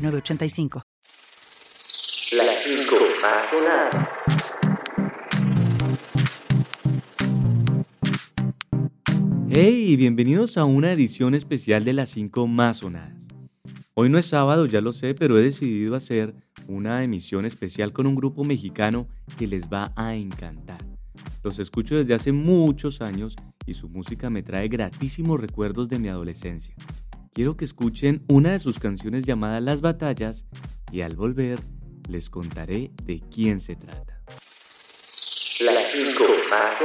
985. Las 5 más sonadas. Hey, bienvenidos a una edición especial de las 5 más sonadas. Hoy no es sábado, ya lo sé, pero he decidido hacer una emisión especial con un grupo mexicano que les va a encantar. Los escucho desde hace muchos años y su música me trae gratísimos recuerdos de mi adolescencia quiero que escuchen una de sus canciones llamada Las Batallas y al volver les contaré de quién se trata. Las 5 más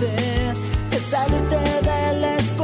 De salirte de la escuela.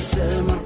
Listen.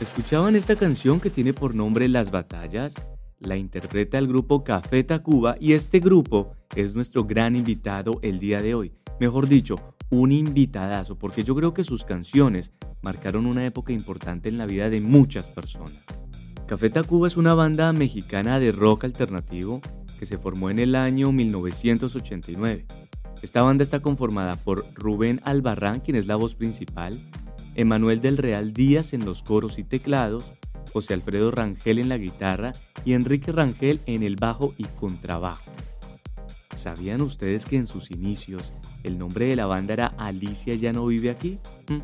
¿Escuchaban esta canción que tiene por nombre Las Batallas? La interpreta el grupo Café Tacuba y este grupo es nuestro gran invitado el día de hoy. Mejor dicho, un invitadazo, porque yo creo que sus canciones marcaron una época importante en la vida de muchas personas. Café Tacuba es una banda mexicana de rock alternativo que se formó en el año 1989. Esta banda está conformada por Rubén Albarrán, quien es la voz principal, Emanuel del Real Díaz en los coros y teclados, José Alfredo Rangel en la guitarra y Enrique Rangel en el bajo y contrabajo. ¿Sabían ustedes que en sus inicios el nombre de la banda era Alicia ya no vive aquí? Mm.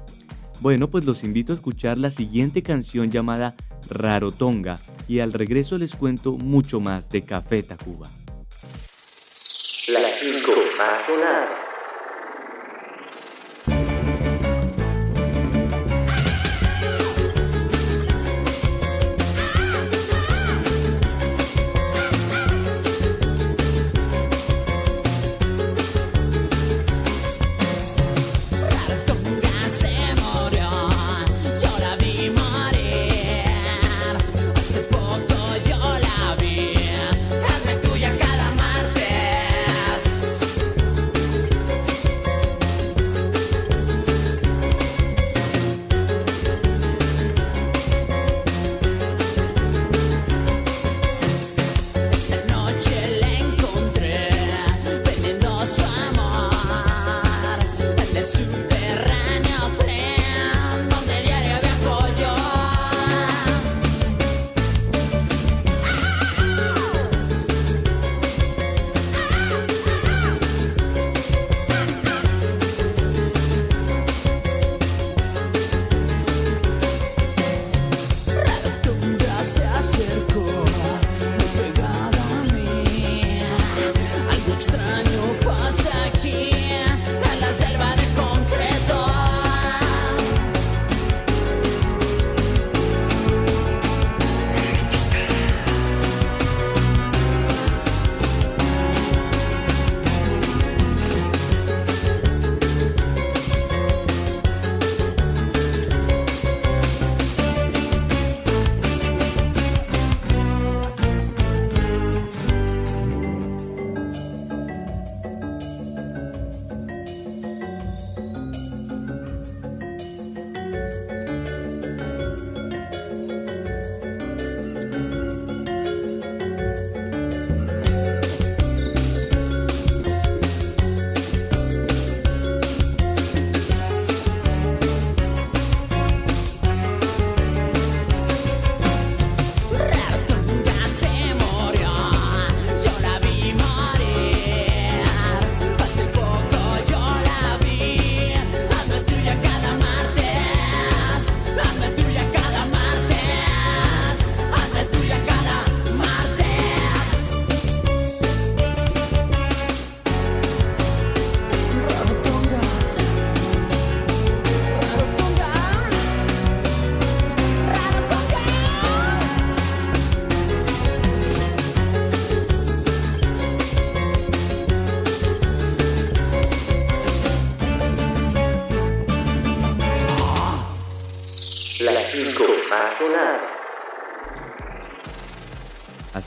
Bueno, pues los invito a escuchar la siguiente canción llamada Rarotonga y al regreso les cuento mucho más de Café Tacuba. Las 5 más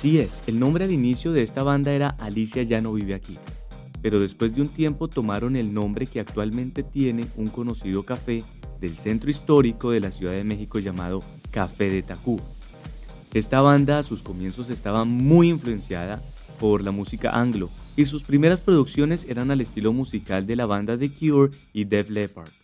Así es, el nombre al inicio de esta banda era Alicia ya no vive aquí, pero después de un tiempo tomaron el nombre que actualmente tiene un conocido café del centro histórico de la Ciudad de México llamado Café de Tacuba. Esta banda a sus comienzos estaba muy influenciada por la música anglo y sus primeras producciones eran al estilo musical de la banda The Cure y Def Leppard.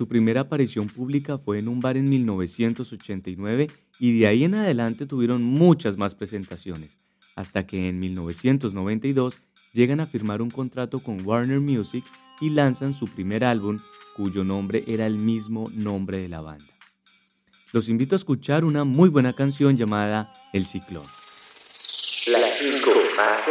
Su primera aparición pública fue en un bar en 1989 y de ahí en adelante tuvieron muchas más presentaciones, hasta que en 1992 llegan a firmar un contrato con Warner Music y lanzan su primer álbum cuyo nombre era el mismo nombre de la banda. Los invito a escuchar una muy buena canción llamada El Ciclón. La 5 más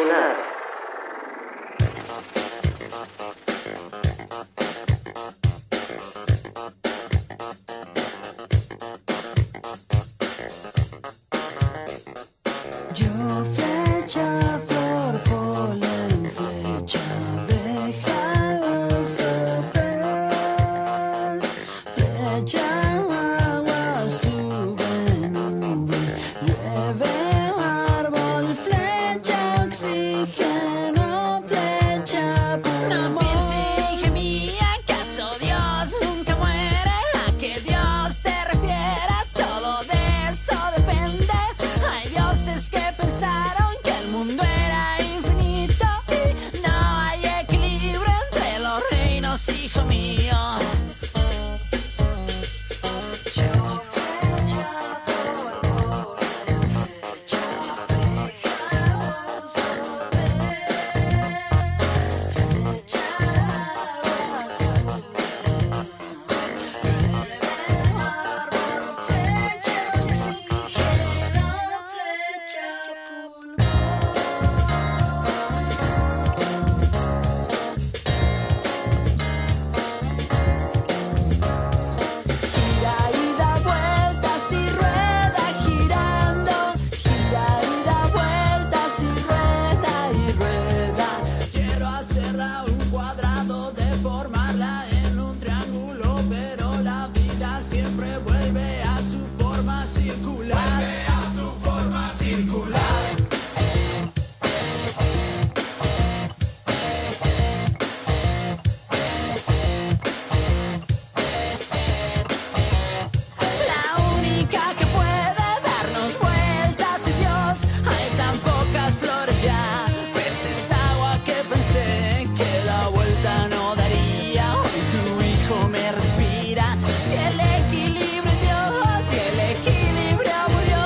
pensé que la vuelta no daría. Y tu hijo me respira. Si el equilibrio es Dios, si el equilibrio murió,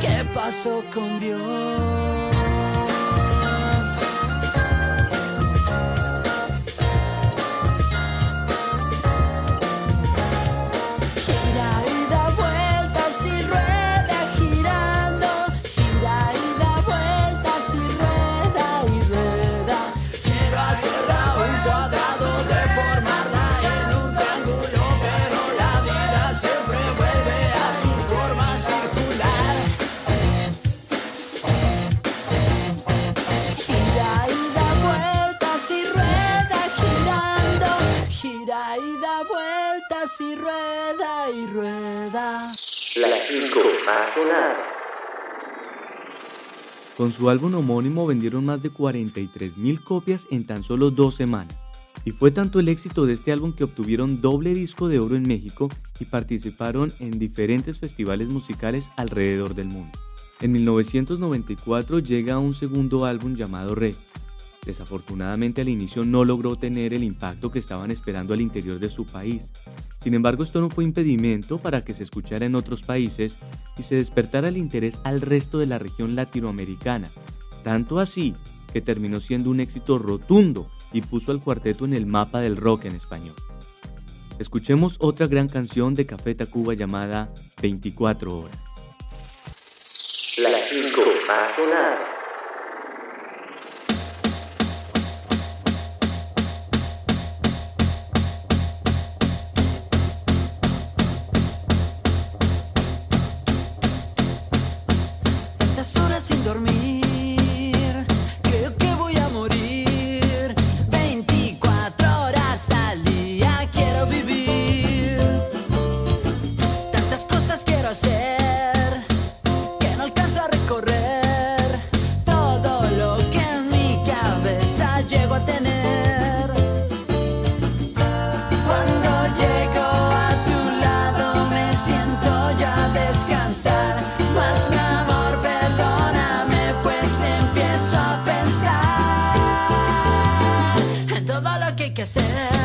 ¿qué pasó con Dios? Y rueda y rueda. Las 5 más sonadas. Con su álbum homónimo vendieron más de 43.000 copias en tan solo dos semanas. Y fue tanto el éxito de este álbum que obtuvieron doble disco de oro en México y participaron en diferentes festivales musicales alrededor del mundo. En 1994 llega un segundo álbum llamado Re. Desafortunadamente al inicio no logró tener el impacto que estaban esperando al interior de su país. Sin embargo, esto no fue impedimento para que se escuchara en otros países y se despertara el interés al resto de la región latinoamericana. Tanto así que terminó siendo un éxito rotundo y puso al cuarteto en el mapa del rock en español. Escuchemos otra gran canción de Café Tacuba llamada 24 horas. Las 5 más ya a descansar. Más mi amor, perdóname, pues empiezo a pensar en todo lo que hay que hacer.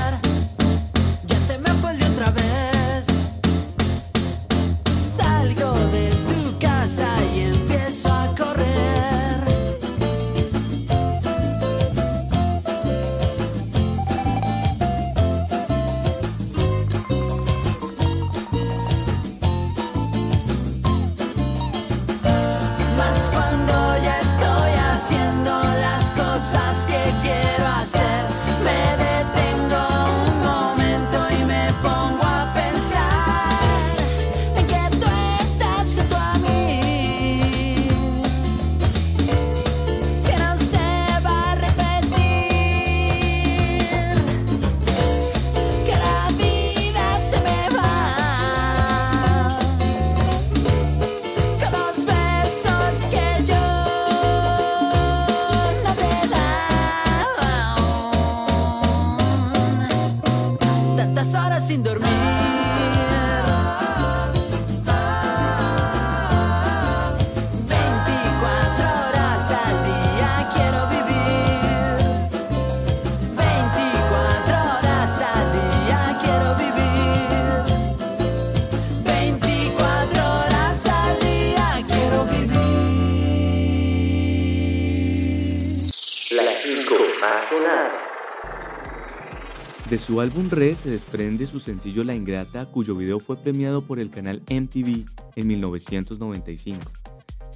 De su álbum Re se desprende su sencillo La Ingrata, cuyo video fue premiado por el canal MTV en 1995.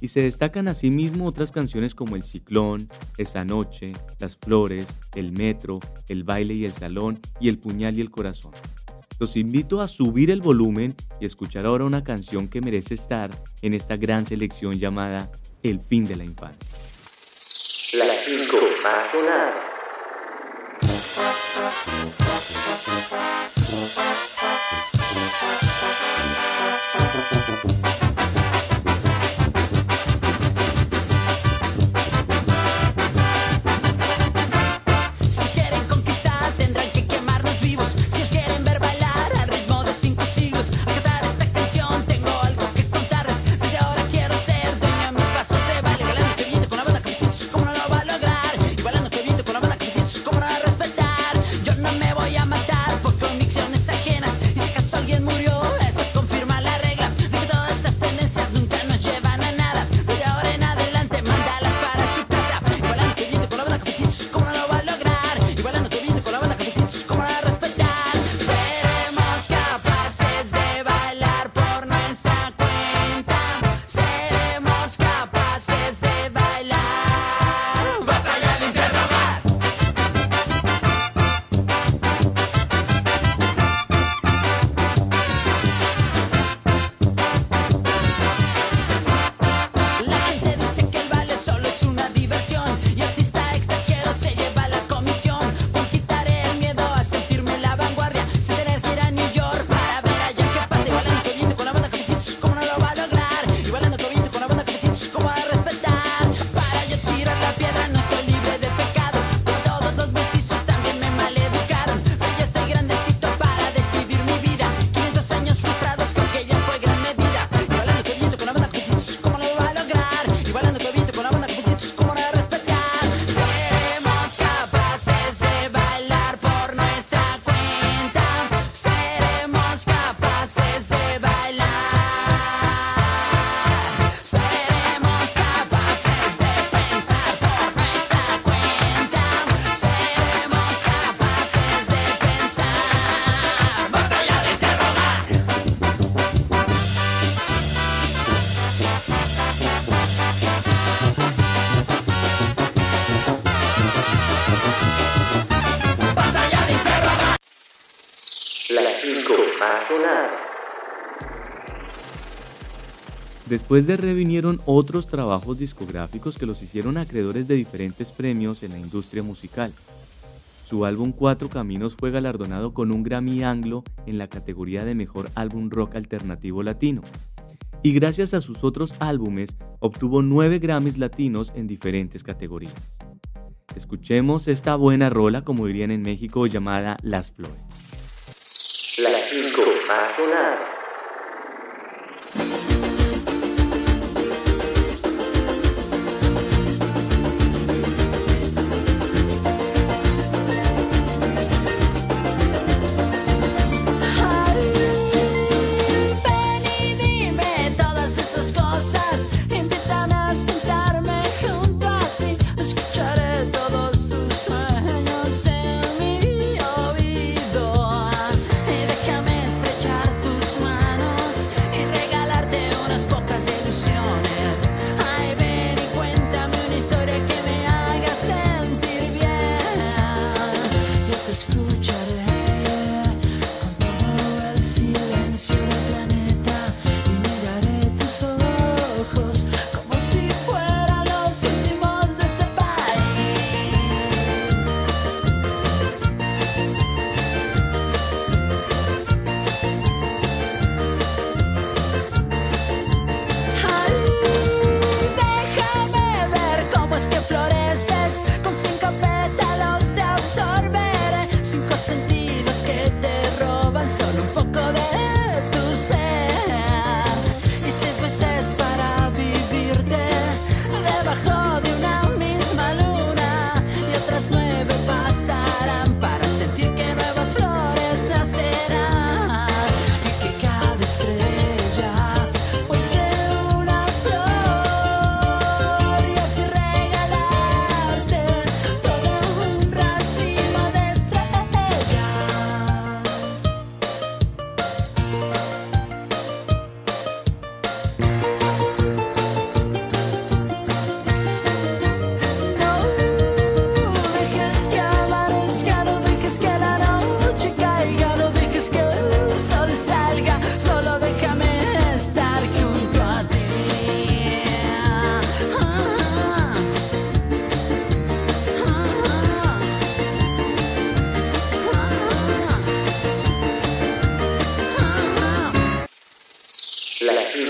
Y se destacan asimismo otras canciones como El Ciclón, Esa Noche, Las Flores, El Metro, El Baile y el Salón y El Puñal y el Corazón. Los invito a subir el volumen y escuchar ahora una canción que merece estar en esta gran selección llamada El fin de la infancia. Las 5 más sonadas. Después de Re vinieron otros trabajos discográficos que los hicieron acreedores de diferentes premios en la industria musical. Su álbum Cuatro Caminos fue galardonado con un Grammy Anglo en la categoría de Mejor Álbum Rock Alternativo Latino. Y gracias a sus otros álbumes obtuvo nueve Grammys latinos en diferentes categorías. Escuchemos esta buena rola, como dirían en México, llamada Las Flores. Las cinco más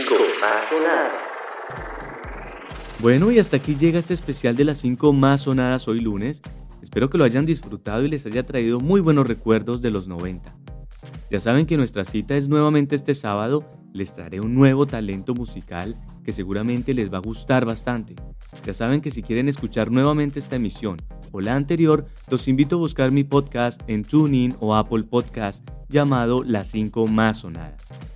5 más sonadas. Bueno, y hasta aquí llega este especial de las 5 más sonadas hoy lunes. Espero que lo hayan disfrutado y les haya traído muy buenos recuerdos de los 90. Ya saben que nuestra cita es nuevamente este sábado. Les traeré un nuevo talento musical que seguramente les va a gustar bastante. Ya saben que si quieren escuchar nuevamente esta emisión o la anterior, los invito a buscar mi podcast en TuneIn o Apple Podcast llamado Las 5 Más Sonadas.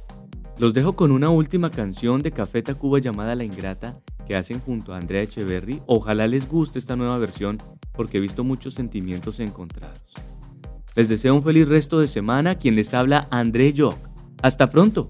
Los dejo con una última canción de Café Tacuba llamada La Ingrata que hacen junto a Andrea Echeverry. Ojalá les guste esta nueva versión porque he visto muchos sentimientos encontrados. Les deseo un feliz resto de semana. Quien les habla, André Jock. Hasta pronto.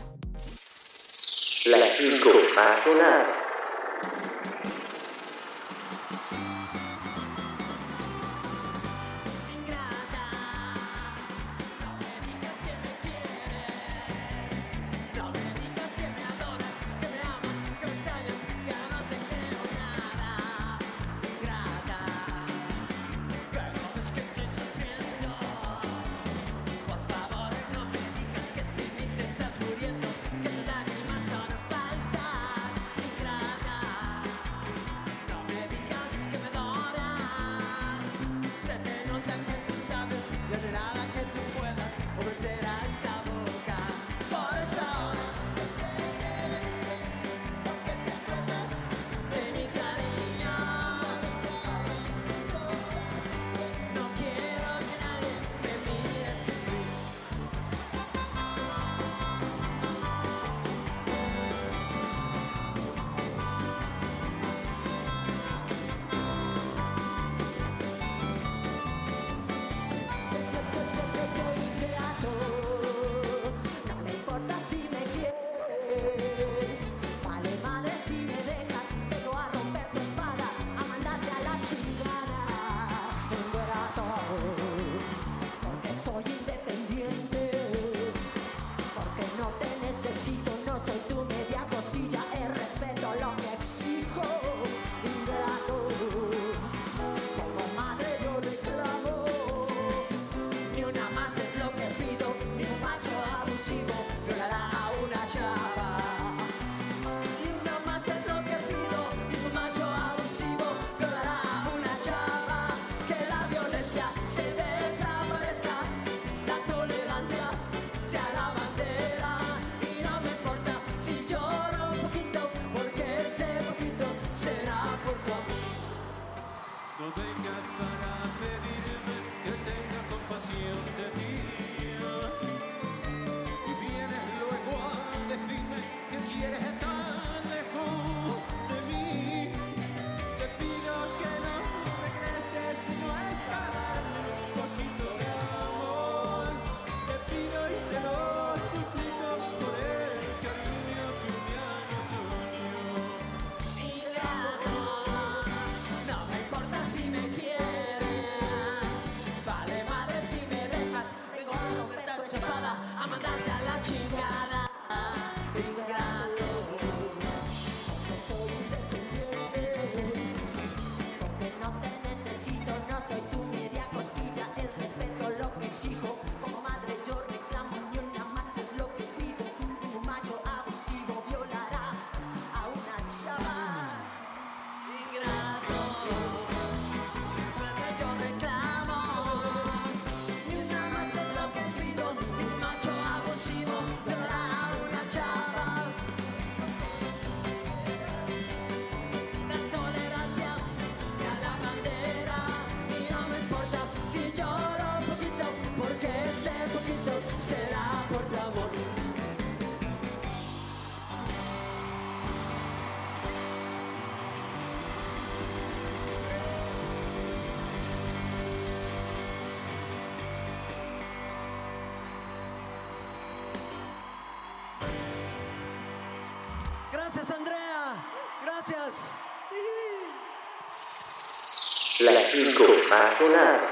Cinco más.